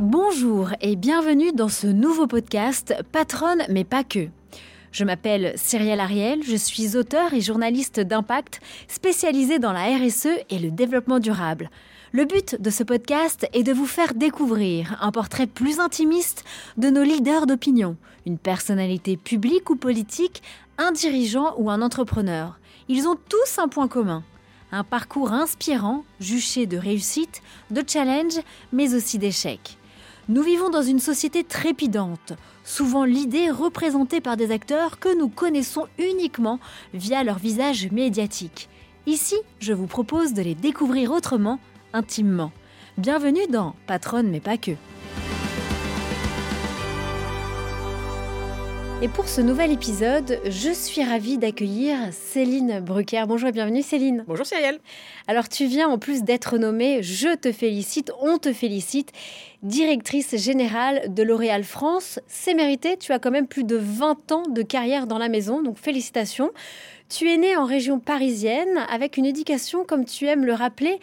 Bonjour et bienvenue dans ce nouveau podcast Patronne mais pas que. Je m'appelle Cyrielle Ariel, je suis auteur et journaliste d'impact spécialisée dans la RSE et le développement durable. Le but de ce podcast est de vous faire découvrir un portrait plus intimiste de nos leaders d'opinion, une personnalité publique ou politique, un dirigeant ou un entrepreneur. Ils ont tous un point commun. Un parcours inspirant, juché de réussite, de challenge, mais aussi d'échecs. Nous vivons dans une société trépidante, souvent l'idée représentée par des acteurs que nous connaissons uniquement via leur visage médiatique. Ici, je vous propose de les découvrir autrement, intimement. Bienvenue dans Patronne mais pas que. Et pour ce nouvel épisode, je suis ravie d'accueillir Céline Brucker. Bonjour et bienvenue Céline. Bonjour Cyrielle. Alors tu viens en plus d'être nommée, je te félicite, on te félicite, directrice générale de L'Oréal France. C'est mérité, tu as quand même plus de 20 ans de carrière dans la maison, donc félicitations. Tu es née en région parisienne avec une éducation, comme tu aimes le rappeler,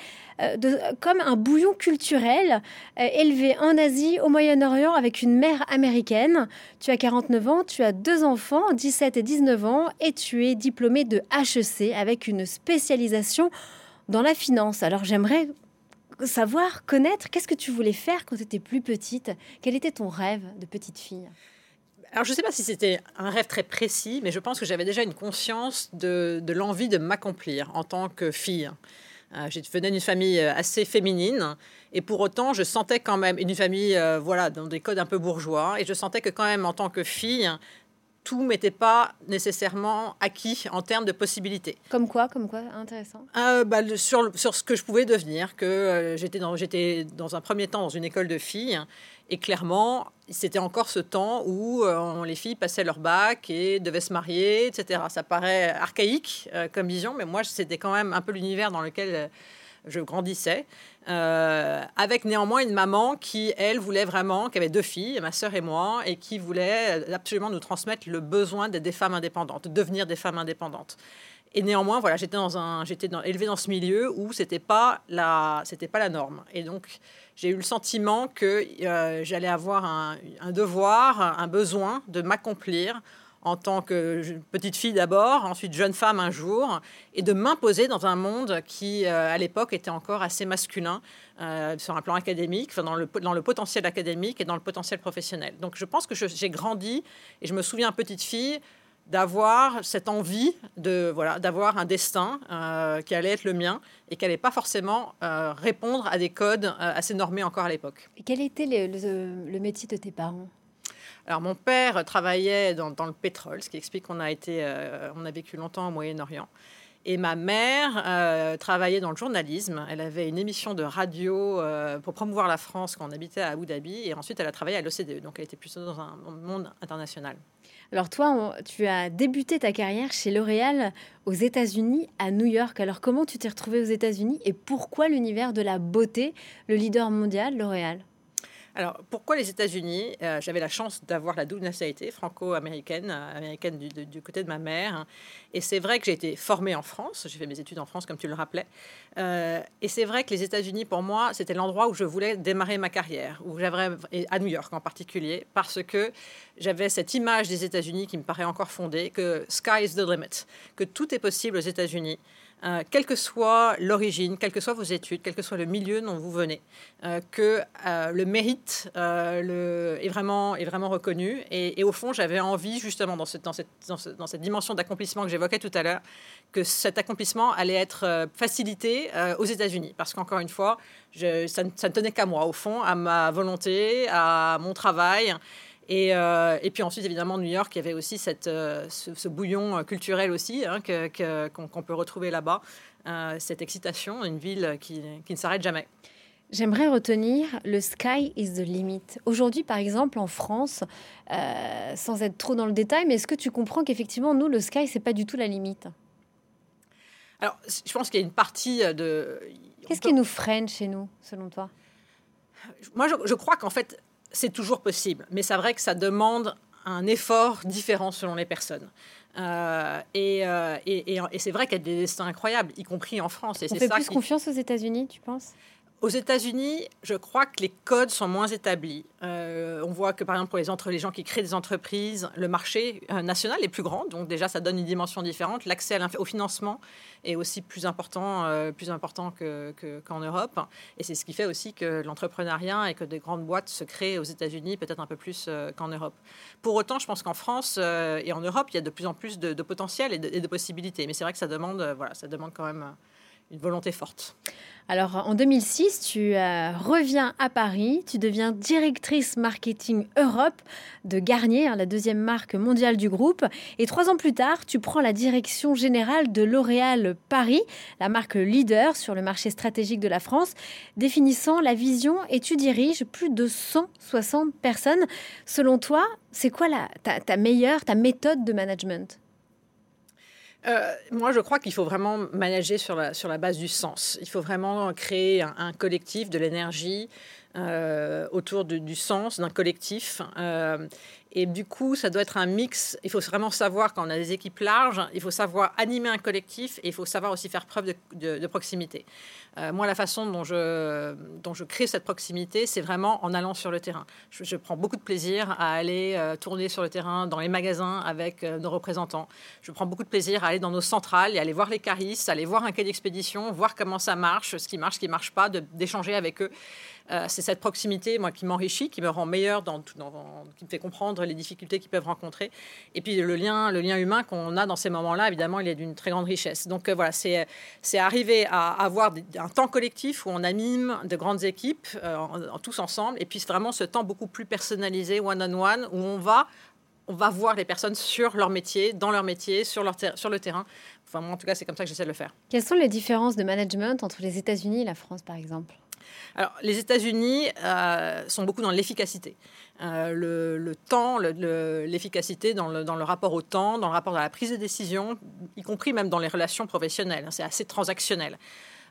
de, comme un bouillon culturel, euh, élevé en Asie, au Moyen-Orient, avec une mère américaine. Tu as 49 ans, tu as deux enfants, 17 et 19 ans, et tu es diplômée de HEC avec une spécialisation dans la finance. Alors j'aimerais savoir, connaître, qu'est-ce que tu voulais faire quand tu étais plus petite? Quel était ton rêve de petite fille? Alors, je ne sais pas si c'était un rêve très précis, mais je pense que j'avais déjà une conscience de l'envie de m'accomplir en tant que fille. Je venais d'une famille euh, assez féminine et pour autant, je sentais quand même une famille, euh, voilà, dans des codes un peu bourgeois, et je sentais que quand même en tant que fille, tout m'était pas nécessairement acquis en termes de possibilités. Comme quoi, comme quoi, intéressant. Euh, bah, sur, sur ce que je pouvais devenir, que euh, j'étais dans, j'étais dans un premier temps dans une école de filles, et clairement, c'était encore ce temps où euh, les filles passaient leur bac et devaient se marier, etc. Ça paraît archaïque comme vision, mais moi, c'était quand même un peu l'univers dans lequel je grandissais. Euh, avec néanmoins une maman qui, elle, voulait vraiment, qui avait deux filles, ma sœur et moi, et qui voulait absolument nous transmettre le besoin d'être des femmes indépendantes, de devenir des femmes indépendantes. Et néanmoins, voilà, j'étais dans un, j'étais élevée dans ce milieu où c'était pas la, c'était pas la norme. Et donc, j'ai eu le sentiment que euh, j'allais avoir un, devoir, un besoin de m'accomplir en tant que petite fille d'abord, ensuite jeune femme un jour, et de m'imposer dans un monde qui, euh, à l'époque, était encore assez masculin euh, sur un plan académique, dans, le, dans le potentiel académique et dans le potentiel professionnel. Donc je pense que j'ai grandi, et je me souviens, petite fille, d'avoir cette envie de voilà d'avoir un destin euh, qui allait être le mien et qui n'allait pas forcément répondre à des codes assez normés encore à l'époque. Quel était le métier de tes parents? Alors mon père travaillait dans, le pétrole, ce qui explique qu'on a été, euh, on a vécu longtemps au Moyen-Orient. Et ma mère euh, travaillait dans le journalisme. Elle avait une émission de radio euh, pour promouvoir la France quand on habitait à Abu Dhabi. Et ensuite, elle a travaillé à l'OCDE. Donc, elle était plutôt dans un monde international. Alors, toi, tu as débuté ta carrière chez L'Oréal aux États-Unis, à New York. Alors, comment tu t'es retrouvée aux États-Unis et pourquoi l'univers de la beauté, le leader mondial, L'Oréal? Alors, pourquoi les États-Unis euh, J'avais la chance d'avoir la double nationalité franco-américaine, euh, américaine du, côté de ma mère. Et c'est vrai que j'ai été formée en France. J'ai fait mes études en France, comme tu le rappelais. Euh, et c'est vrai que les États-Unis, pour moi, c'était l'endroit où je voulais démarrer ma carrière, où j'avais, à New York en particulier, parce que j'avais cette image des États-Unis qui me paraît encore fondée, que sky is the limit, que tout est possible aux États-Unis. Euh, quelle que soit l'origine, quelles que soient vos études, quel que soit le milieu dont vous venez, euh, que euh, le mérite est, vraiment, est vraiment reconnu. Et, au fond, j'avais envie, justement, dans cette, dans cette, dans cette dimension d'accomplissement que j'évoquais tout à l'heure, que cet accomplissement allait être facilité aux États-Unis. Parce qu'encore une fois, je, ça ne tenait qu'à moi, au fond, à ma volonté, à mon travail. Euh, et, puis ensuite, évidemment, New York, il y avait aussi cette, euh, ce, bouillon euh, culturel aussi hein, qu'on peut retrouver là-bas, cette excitation, une ville qui, qui ne s'arrête jamais. J'aimerais retenir le sky is the limit. Aujourd'hui, par exemple, en France, sans être trop dans le détail, mais est-ce que tu comprends qu'effectivement, nous, le sky, c'est pas du tout la limite? Alors, je pense qu'il y a une partie de. Qu'est-ce qui nous freine chez nous, selon toi? Moi, je crois qu'en fait, c'est toujours possible, mais c'est vrai que ça demande un effort différent selon les personnes. Euh, euh, et, et, c'est vrai qu'il y a des destins incroyables, y compris en France. Et On fait ça plus confiance aux États-Unis, tu penses? Aux États-Unis, je crois que les codes sont moins établis. Euh, on voit que, par exemple, pour les, gens qui créent des entreprises, le marché euh, national est plus grand. Donc, déjà, ça donne une dimension différente. L'accès au financement est aussi plus important, euh, plus important qu'en Europe. Et c'est ce qui fait aussi que l'entrepreneuriat et que des grandes boîtes se créent aux États-Unis peut-être un peu plus qu'en Europe. Pour autant, je pense qu'en France et en Europe, il y a de plus en plus de, potentiel et de, et de, possibilités. Mais c'est vrai que ça demande, voilà, ça demande quand même une volonté forte. Alors en 2006, tu euh, reviens à Paris, tu deviens directrice marketing Europe de Garnier, hein, la deuxième marque mondiale du groupe. Et trois ans plus tard, tu prends la direction générale de L'Oréal Paris, la marque leader sur le marché stratégique de la France, définissant la vision et tu diriges plus de 160 personnes. Selon toi, c'est quoi ta meilleure, ta méthode de management? Euh, moi, je crois qu'il faut vraiment manager sur la, sur la base du sens. Il faut vraiment créer un, collectif, de l'énergie euh, autour du sens d'un collectif. Euh, et du coup, ça doit être un mix. Il faut vraiment savoir, quand on a des équipes larges, il faut savoir animer un collectif et il faut savoir aussi faire preuve de, proximité. Euh, moi, la façon dont je, crée cette proximité, c'est vraiment en allant sur le terrain. Je, prends beaucoup de plaisir à aller euh, tourner sur le terrain, dans les magasins avec euh, nos représentants. Je prends beaucoup de plaisir à aller dans nos centrales et aller voir les caristes, aller voir un quai d'expédition, voir comment ça marche, ce qui marche, ce qui ne marche pas, d'échanger avec eux. C'est cette proximité, moi, qui m'enrichit, qui me rend meilleur, dans, qui me fait comprendre les difficultés qu'ils peuvent rencontrer. Et puis le lien, le lien humain qu'on a dans ces moments-là, évidemment, il est d'une très grande richesse. Donc voilà, c'est arriver à avoir un temps collectif où on anime de grandes équipes, euh, tous ensemble, et puis vraiment ce temps beaucoup plus personnalisé, one-on-one, où on va on va voir les personnes sur leur métier, dans leur métier, sur, leur sur le terrain. Enfin, moi, en tout cas, c'est comme ça que j'essaie de le faire. Quelles sont les différences de management entre les États-Unis et la France, par exemple? Alors, les États-Unis euh, sont beaucoup dans l'efficacité. Euh, le, temps, l'efficacité dans le, rapport au temps, dans le rapport à la prise de décision, y compris même dans les relations professionnelles. C'est assez transactionnel.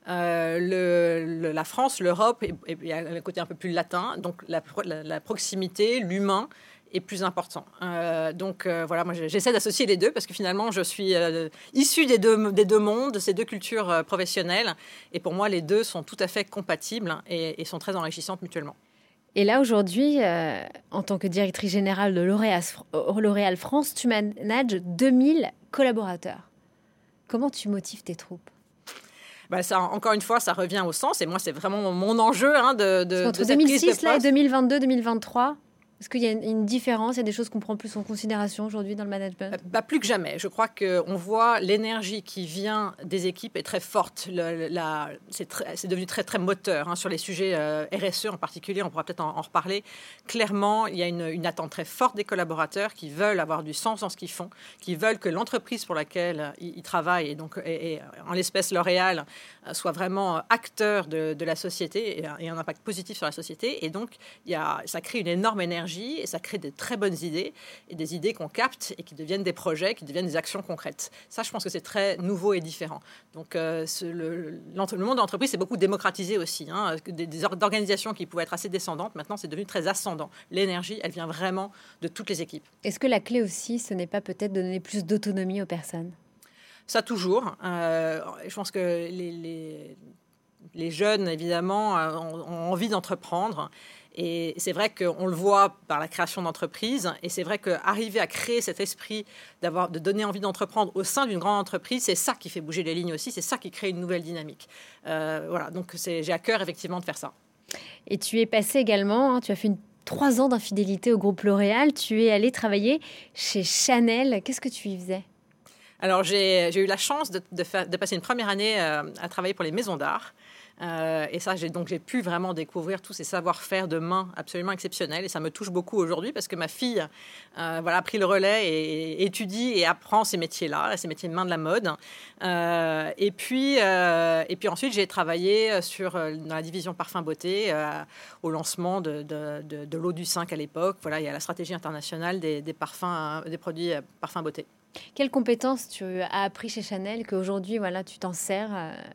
Euh, la France, l'Europe, il y a un côté un peu plus latin, donc la, proximité, l'humain est plus important. Euh, donc euh, voilà, moi j'essaie d'associer les deux parce que finalement je suis issue des deux, des deux mondes, de ces deux cultures professionnelles, et pour moi les deux sont tout à fait compatibles et, et sont très enrichissantes mutuellement. Et là, aujourd'hui, en tant que directrice générale de L'Oréal France, tu manages 2000 collaborateurs. Comment tu motives tes troupes? Bah, ça, encore une fois, ça revient au sens. Et moi, c'est vraiment mon enjeu hein, de, de, Entre 2006 et 2022-2023 est-ce qu'il y a une différence? Il y a des choses qu'on prend plus en considération aujourd'hui dans le management? Euh, bah, Plus que jamais. Je crois qu'on voit l'énergie qui vient des équipes est très forte. C'est devenu très, très moteur hein, sur les sujets euh, RSE en particulier. On pourra peut-être en, reparler. Clairement, il y a une, attente très forte des collaborateurs qui veulent avoir du sens dans ce qu'ils font, qui veulent que l'entreprise pour laquelle ils, travaillent, et donc en l'espèce L'Oréal, euh, soit vraiment acteur de, la société et, et, un impact positif sur la société. Et donc, il y a, ça crée une énorme énergie et ça crée de très bonnes idées et des idées qu'on capte et qui deviennent des projets, qui deviennent des actions concrètes. Ça, je pense que c'est très nouveau et différent. Donc, euh, le, le, monde de l'entreprise s'est beaucoup démocratisé aussi. Hein. Des, des, organisations qui pouvaient être assez descendantes, maintenant, c'est devenu très ascendant. L'énergie, elle vient vraiment de toutes les équipes. Est-ce que la clé aussi, ce n'est pas peut-être de donner plus d'autonomie aux personnes? Ça, toujours. Euh, je pense que les, les, les jeunes, évidemment, euh, ont envie d'entreprendre. Et c'est vrai qu'on le voit par la création d'entreprises. Et c'est vrai qu'arriver à créer cet esprit d'avoir, de donner envie d'entreprendre au sein d'une grande entreprise, c'est ça qui fait bouger les lignes aussi. C'est ça qui crée une nouvelle dynamique. Euh, voilà. Donc j'ai à cœur effectivement de faire ça. Et tu es passé également, hein, tu as fait une, trois ans d'infidélité au groupe L'Oréal. Tu es allé travailler chez Chanel. Qu'est-ce que tu y faisais? Alors j'ai, eu la chance de, de, passer une première année euh, à travailler pour les maisons d'art. Euh, et ça, j'ai donc j'ai pu vraiment découvrir tous ces savoir-faire de main absolument exceptionnels. Et ça me touche beaucoup aujourd'hui parce que ma fille, euh, voilà, a pris le relais et, étudie et apprend ces métiers-là, ces métiers de main de la mode. Euh, et puis, et puis ensuite, j'ai travaillé sur dans la division parfum beauté au lancement de, l'eau du 5 à l'époque. Voilà, il y a la stratégie internationale des, des parfums, des produits parfums beauté. Quelles compétences tu as appris chez Chanel qu'aujourd'hui, voilà, tu t'en sers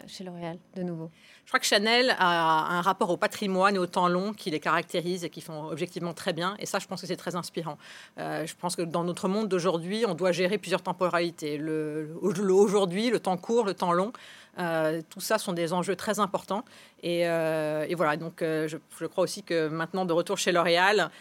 chez L'Oréal de nouveau? Crois que Chanel a un rapport au patrimoine et au temps long qui les caractérise et qui font objectivement très bien. Et ça, je pense que c'est très inspirant. Euh, je pense que dans notre monde d'aujourd'hui, on doit gérer plusieurs temporalités. Le, aujourd'hui, le temps court, le temps long. Euh, tout ça sont des enjeux très importants. Et, euh, voilà, donc je, je, crois aussi que maintenant, de retour chez L'Oréal,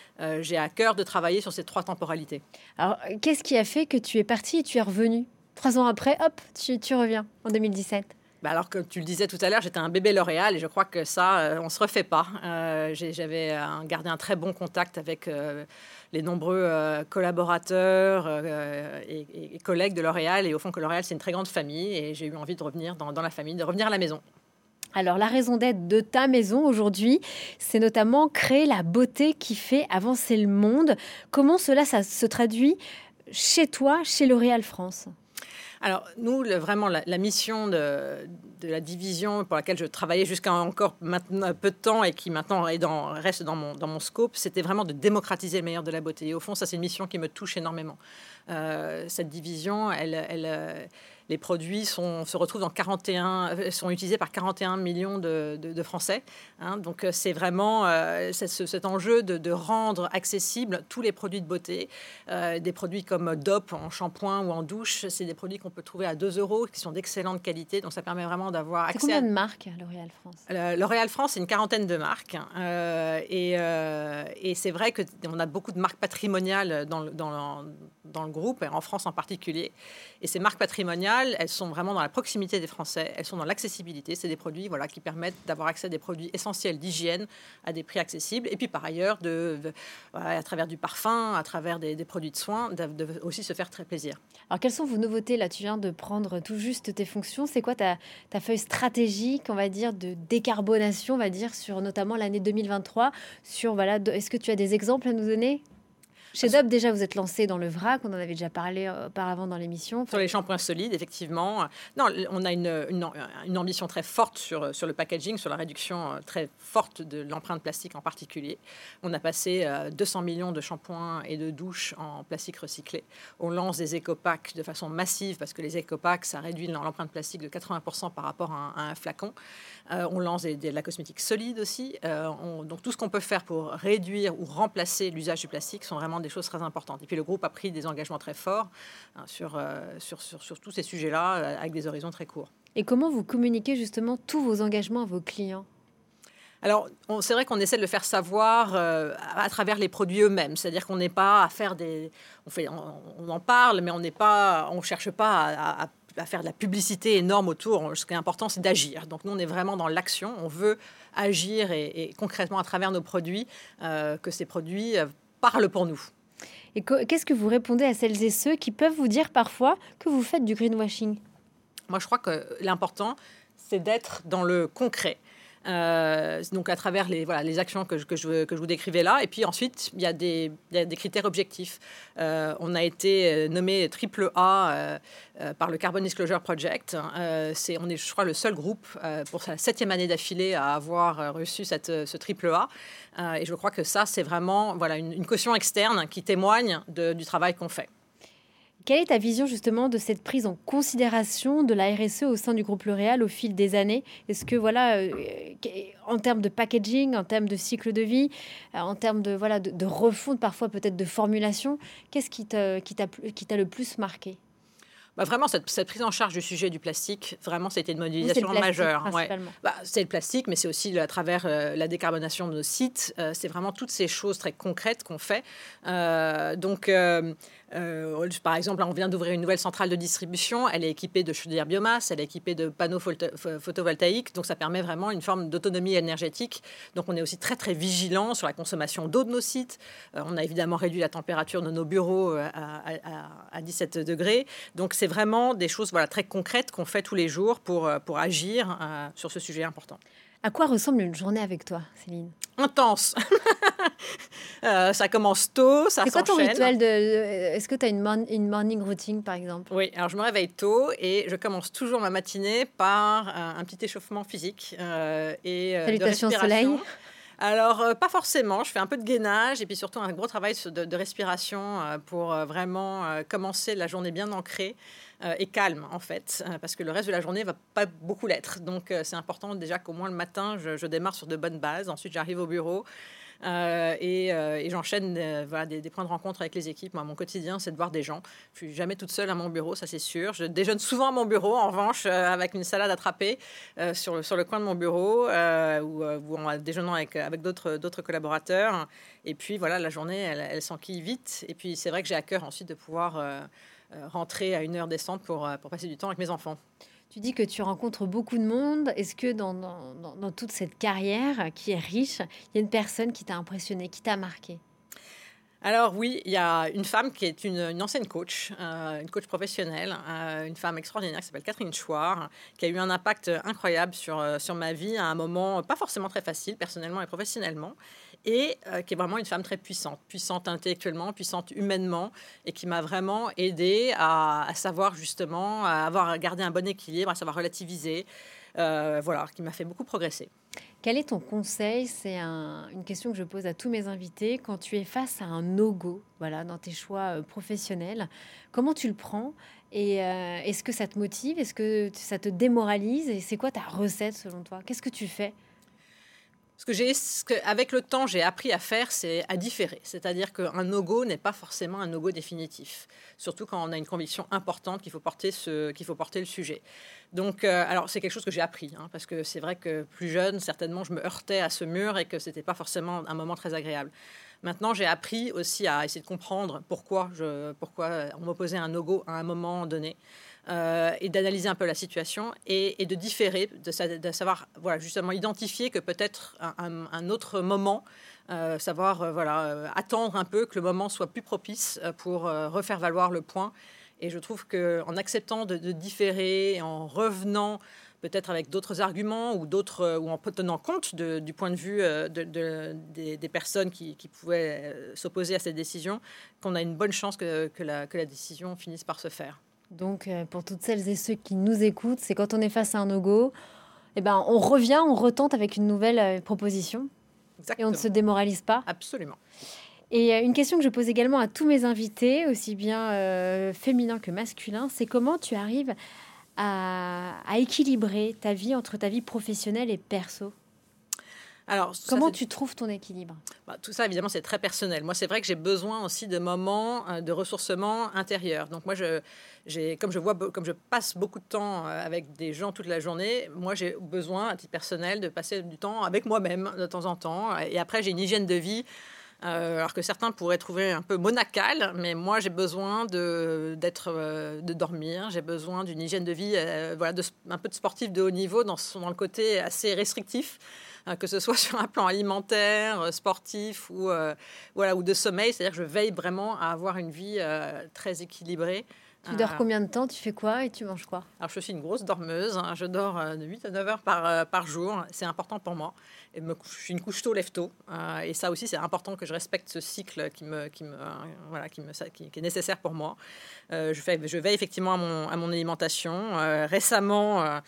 j'ai à cœur de travailler sur ces trois temporalités. Alors, qu'est-ce qui a fait que tu es parti et tu es revenu Trois ans après, hop, tu reviens en 2017 bah, alors que tu le disais tout à l'heure, j'étais un bébé L'Oréal et je crois que ça, euh, on se refait pas. Euh, j'avais gardé un très bon contact avec euh, les nombreux collaborateurs et, collègues de L'Oréal. Et au fond, que L'Oréal, c'est une très grande famille et j'ai eu envie de revenir dans, la famille, de revenir à la maison. Alors la raison d'être de ta maison aujourd'hui, c'est notamment créer la beauté qui fait avancer le monde. Comment cela ça se traduit chez toi, chez L'Oréal France? Alors, nous, vraiment, la, mission de, la division pour laquelle je travaillais jusqu'à encore maintenant, peu de temps et qui maintenant reste dans mon, dans mon scope, c'était vraiment de démocratiser le meilleur de la beauté. Et au fond, ça, c'est une mission qui me touche énormément. Euh, cette division, elle, elle, euh, les produits sont, se retrouvent dans 41, euh, sont utilisés par 41 millions de, Français. Hein. donc euh, c'est vraiment euh, cet enjeu de, rendre accessibles tous les produits de beauté. des produits comme DOP en shampoing ou en douche, c'est des produits qu'on peut trouver à 2 euros, qui sont d'excellente qualité. Donc ça permet vraiment d'avoir accès. Combien de marques L'Oréal France? L'Oréal France, c'est une quarantaine de marques. et, et c'est vrai qu'on a beaucoup de marques patrimoniales dans, dans, dans le groupe, et en France en particulier. Et ces marques patrimoniales, elles sont vraiment dans la proximité des Français, elles sont dans l'accessibilité. C'est des produits voilà, qui permettent d'avoir accès à des produits essentiels d'hygiène à des prix accessibles. Et puis par ailleurs, à travers du parfum, à travers des, produits de soins, de, aussi se faire très plaisir. Alors quelles sont vos nouveautés Là, tu viens de prendre tout juste tes fonctions. C'est quoi ta, ta feuille stratégique, on va dire, de décarbonation, on va dire, sur notamment l'année 2023 sur, voilà, Est-ce que tu as des exemples à nous donner? Chez Dub, déjà, vous êtes lancé dans le vrac, on en avait déjà parlé euh, auparavant dans l'émission. Sur les shampoings solides, effectivement. Non, on a une, une, ambition très forte sur, sur le packaging, sur la réduction euh, très forte de l'empreinte plastique en particulier. On a passé 200 euh, millions de shampoings et de douches en plastique recyclé. On lance des éco-packs de façon massive parce que les éco-packs, ça réduit l'empreinte plastique de 80% par rapport à un, flacon. On lance de la cosmétique solide aussi. donc tout ce qu'on peut faire pour réduire ou remplacer l'usage du plastique sont vraiment des choses très importantes. Et puis le groupe a pris des engagements très forts hein, sur, euh, sur, sur, sur, tous ces sujets-là, euh, avec des horizons très courts. Et comment vous communiquez justement tous vos engagements à vos clients? Alors, c'est vrai qu'on essaie de le faire savoir euh, à travers les produits eux-mêmes. C'est-à-dire qu'on n'est pas à faire des. On, fait, on, en parle, mais on n'est pas. On cherche pas à, à, faire de la publicité énorme autour. Ce qui est important, c'est d'agir. Donc, nous, on est vraiment dans l'action. On veut agir et, concrètement à travers nos produits, que ces produits parlent pour nous. Et qu'est-ce que vous répondez à celles et ceux qui peuvent vous dire parfois que vous faites du greenwashing? Moi, je crois que l'important, c'est d'être dans le concret. Euh, donc à travers les, voilà, les actions que je, que, je, que je vous décrivais là. Et puis ensuite, il y a des, des critères objectifs. Euh, on a été euh, nommé triple A par le Carbon Disclosure Project. c'est, on est, je crois, le seul groupe pour sa septième année d'affilée à avoir reçu cette, ce triple A. et je crois que ça, c'est vraiment voilà, une, caution externe qui témoigne du travail qu'on fait. Quelle est ta vision justement de cette prise en considération de la RSE au sein du groupe L'Oréal au fil des années? Est-ce que voilà, euh, en termes de packaging, en termes de cycle de vie, euh, en termes de voilà de, refonte parfois peut-être de formulation, qu'est-ce qui t'a qui t'a le plus marqué? Bah, vraiment, cette, prise en charge du sujet du plastique, vraiment, c'était une modélisation majeure. Bah, c'est le plastique, mais c'est aussi à travers euh, la décarbonation de nos sites. c'est vraiment toutes ces choses très concrètes qu'on fait. donc, euh, par exemple, on vient d'ouvrir une nouvelle centrale de distribution. Elle est équipée de chaudières biomasse, elle est équipée de panneaux photovoltaïques. Donc, ça permet vraiment une forme d'autonomie énergétique. Donc, on est aussi très, très vigilant sur la consommation d'eau de nos sites. Euh, on a évidemment réduit la température de nos bureaux euh, à, 17 degrés. Donc, c'est vraiment des choses voilà, très concrètes qu'on fait tous les jours pour, pour agir sur ce sujet important. À quoi ressemble une journée avec toi, Céline? Intense. Euh, ça commence tôt, ça C'est quoi ton rituel de, Est-ce que tu as une, une, morning routine, par exemple? Oui, alors je me réveille tôt et je commence toujours ma matinée par un, petit échauffement physique euh, et euh, Salutations de soleil. Alors, euh, pas forcément. Je fais un peu de gainage et puis surtout un gros travail de, respiration euh, pour euh, vraiment commencer la journée bien ancrée et calme, en fait, parce que le reste de la journée va pas beaucoup l'être. Donc, c'est important déjà qu'au moins le matin, je, démarre sur de bonnes bases. Ensuite, j'arrive au bureau. Euh, euh, et, j'enchaîne euh, voilà, des, points de rencontre avec les équipes. Mon quotidien, c'est de voir des gens. Je suis jamais toute seule à mon bureau, ça c'est sûr. Je déjeune souvent à mon bureau, en revanche, avec une salade attrapée sur, le, coin de mon bureau ou, en déjeunant avec, d'autres collaborateurs. Et puis voilà, la journée, elle, elle s'enquille vite. Et puis c'est vrai que j'ai à cœur ensuite de pouvoir rentrer à une heure décente pour, pour passer du temps avec mes enfants. Tu dis que tu rencontres beaucoup de monde. Est-ce que dans, dans, toute cette carrière qui est riche, il y a une personne qui t'a impressionné, qui t'a marqué alors oui, il y a une femme qui est une, ancienne coach, euh, une coach professionnelle, euh, une femme extraordinaire qui s'appelle Catherine Chouard, qui a eu un impact incroyable sur, euh, sur ma vie à un moment pas forcément très facile, personnellement et professionnellement et euh, qui est vraiment une femme très puissante, puissante intellectuellement, puissante humainement, et qui m'a vraiment aidé à, savoir justement, à avoir gardé un bon équilibre, à savoir relativiser, euh, voilà, qui m'a fait beaucoup progresser. Quel est ton conseil? C'est une question que je pose à tous mes invités. Quand tu es face à un no-go voilà, dans tes choix euh, professionnels, comment tu le prends? Et est-ce que ça te motive? Est-ce que ça te démoralise? Et c'est quoi ta recette selon toi? Qu'est-ce que tu fais? Ce que j'ai, avec le temps, j'ai appris à faire, c'est à différer. C'est-à-dire qu'un no-go n'est pas forcément un no-go définitif. Surtout quand on a une conviction importante qu'il faut porter ce, qu'il faut porter le sujet. Donc, euh, alors c'est quelque chose que j'ai appris, hein, parce que c'est vrai que plus jeune, certainement, je me heurtais à ce mur et que c'était pas forcément un moment très agréable. Maintenant, j'ai appris aussi à essayer de comprendre pourquoi, pourquoi on m'opposait un no-go à un moment donné. Euh, et d'analyser un peu la situation et, de différer, de, savoir justement identifier que peut-être un, autre moment, euh, savoir euh, attendre un peu que le moment soit plus propice pour refaire valoir le point. Et je trouve qu'en acceptant de, différer, en revenant peut-être avec d'autres arguments ou d'autres ou en tenant compte du point de vue des, personnes qui, pouvaient s'opposer à cette décision, qu'on a une bonne chance que, que, la, que la décision finisse par se faire. Donc, euh, pour toutes celles et ceux qui nous écoutent, c'est quand on est face à un no-go, eh ben, on revient, on retente avec une nouvelle euh, proposition. Et on ne se démoralise pas. Absolument. Et euh, une question que je pose également à tous mes invités, aussi bien féminins que masculins, c'est comment tu arrives à, à, équilibrer ta vie entre ta vie professionnelle et perso alors, Comment tu trouves ton équilibre? Bah, Tout ça, évidemment, c'est très personnel. Moi, c'est vrai que j'ai besoin aussi de moments euh, de ressourcement intérieur. Donc, moi, je, comme, je vois, comme je passe beaucoup de temps euh, avec des gens toute la journée, moi, j'ai besoin, à titre personnel, de passer du temps avec moi-même de temps en temps. Et après, j'ai une hygiène de vie. Euh, alors que certains pourraient trouver un peu monacale, mais moi j'ai besoin de, d'être, de dormir, j'ai besoin d'une hygiène de vie, voilà, de, un peu de sportif de haut niveau dans, le côté assez restrictif. Que ce soit sur un plan alimentaire, euh, sportif ou, euh, voilà, ou de sommeil. C'est-à-dire que je veille vraiment à avoir une vie euh, très équilibrée. Tu dors combien de temps? Tu fais quoi et tu manges quoi? Alors, je suis une grosse dormeuse. Hein. Je dors de 8 à 9 heures par, par jour. C'est important pour moi. Et me je suis une couche tôt, lève tôt. et ça aussi, c'est important que je respecte ce cycle qui, me, qui, me, voilà, qui, me, qui, est nécessaire pour moi. je, fais, je veille effectivement à mon, à mon alimentation. récemment,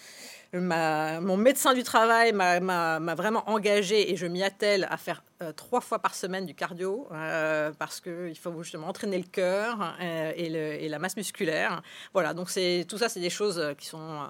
mon médecin du travail m'a vraiment engagé et je m'y attelle à faire euh, trois fois par semaine du cardio euh, parce qu'il faut justement entraîner le cœur euh, et, la masse musculaire. Voilà, donc tout ça, c'est des choses qui sont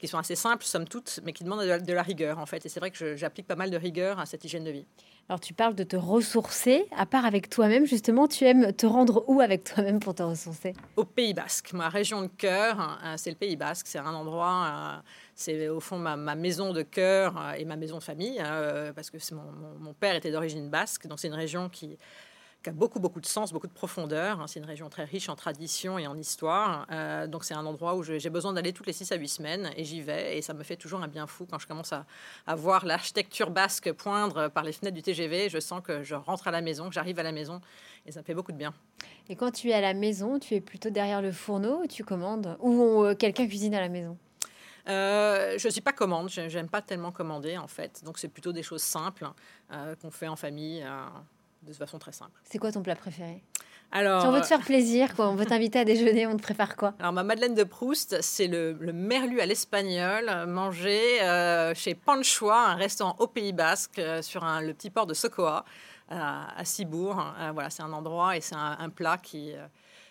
qui sont assez simples, somme toute, mais qui demandent de la, rigueur, en fait. Et c'est vrai que j'applique pas mal de rigueur à cette hygiène de vie. Alors, tu parles de te ressourcer. À part avec toi-même, justement, tu aimes te rendre où avec toi-même pour te ressourcer? Au Pays Basque. Ma région de cœur, c'est le Pays Basque. C'est un endroit c'est au fond ma, maison de cœur euh, et ma maison de famille, hein, euh, parce que mon, père était d'origine basque, donc c'est une région qui, a beaucoup, beaucoup de sens, beaucoup de profondeur. Hein. C'est une région très riche en tradition et en histoire. Euh, donc c'est un endroit où j'ai besoin d'aller toutes les 6 à 8 semaines et j'y vais. Et ça me fait toujours un bien fou quand je commence à, à voir l'architecture basque poindre par les fenêtres du TGV. Je sens que je rentre à la maison, que j'arrive à la maison et ça me fait beaucoup de bien. Et quand tu es à la maison, tu es plutôt derrière le fourneau ou tu commandes Ou quelqu'un cuisine à la maison? Euh, je ne suis pas commande, j'aime pas tellement commander en fait. Donc c'est plutôt des choses simples euh, qu'on fait en famille euh, de façon très simple. C'est quoi ton plat préféré? Alors, si on veut te faire plaisir, quoi, on veut t'inviter à déjeuner, on te prépare quoi? Alors ma Madeleine de Proust, c'est le, merlu à l'espagnol, mangé chez Panchois, un restaurant au Pays Basque, sur le petit port de Socoa, à Cibourg. voilà, c'est un endroit et c'est un, plat qui,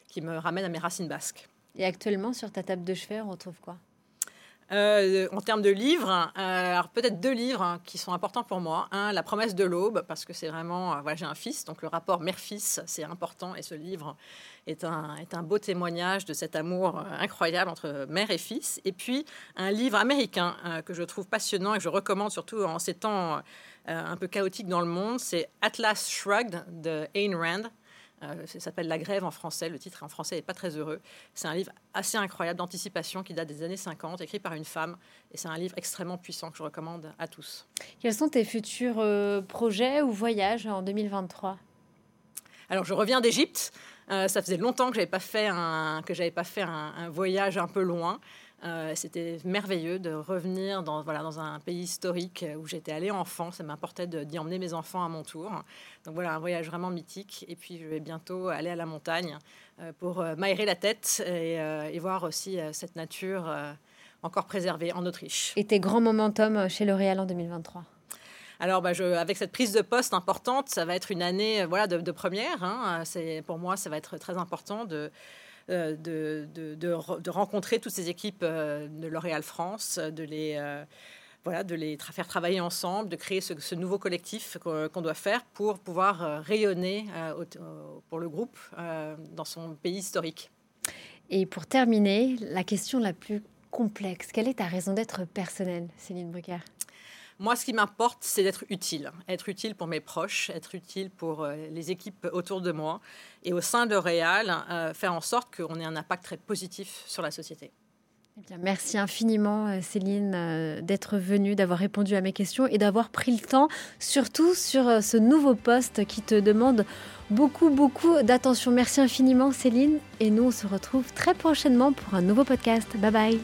qui me ramène à mes racines basques. Et actuellement, sur ta table de chevet, on retrouve quoi? Euh, en termes de livres, euh, alors peut-être deux livres hein, qui sont importants pour moi. Un, La promesse de l'aube, parce que c'est vraiment, euh, voilà, j'ai un fils, donc le rapport mère-fils, c'est important, et ce livre est un, est un beau témoignage de cet amour incroyable entre mère et fils. Et puis un livre américain que je trouve passionnant et que je recommande surtout en ces temps un peu chaotiques dans le monde, c'est Atlas Shrugged de Ayn Rand. Euh, ça s'appelle La grève en français. Le titre en français n'est pas très heureux. C'est un livre assez incroyable d'anticipation qui date des années 50, écrit par une femme. Et c'est un livre extrêmement puissant que je recommande à tous. Quels sont tes futurs euh, projets ou voyages en 2023 alors, je reviens d'Égypte. Euh, ça faisait longtemps que j'avais pas fait un que j'avais pas fait un, voyage un peu loin. Euh, c'était merveilleux de revenir dans, voilà, dans un pays historique où j'étais allée enfant. Ça m'importait d'y emmener mes enfants à mon tour. Donc voilà, un voyage vraiment mythique. Et puis je vais bientôt aller à la montagne euh, pour euh, m'aérer la tête et, voir aussi cette nature encore préservée en Autriche. Et tes grands momentum chez L'Oréal en 2023 alors, bah, je, avec cette prise de poste importante, ça va être une année voilà, de, première. Hein. C'est, pour moi, ça va être très important de, euh, de, de, rencontrer toutes ces équipes euh, de L'Oréal France, de les, euh, voilà, de les faire travailler ensemble, de créer ce, nouveau collectif qu'on doit faire pour pouvoir rayonner pour le groupe dans son pays historique. Et pour terminer, la question la plus complexe, quelle est ta raison d'être personnelle, Céline Brucker moi, ce qui m'importe, c'est d'être utile. Être utile pour mes proches, être utile pour euh, les équipes autour de moi. Et au sein de Réal, euh, faire en sorte qu'on ait un impact très positif sur la société. Eh merci infiniment, euh, Céline, d'être venue, d'avoir répondu à mes questions et d'avoir pris le temps, surtout sur ce nouveau poste qui te demande beaucoup, beaucoup d'attention. Merci infiniment, Céline. Et nous, on se retrouve très prochainement pour un nouveau podcast. Bye bye.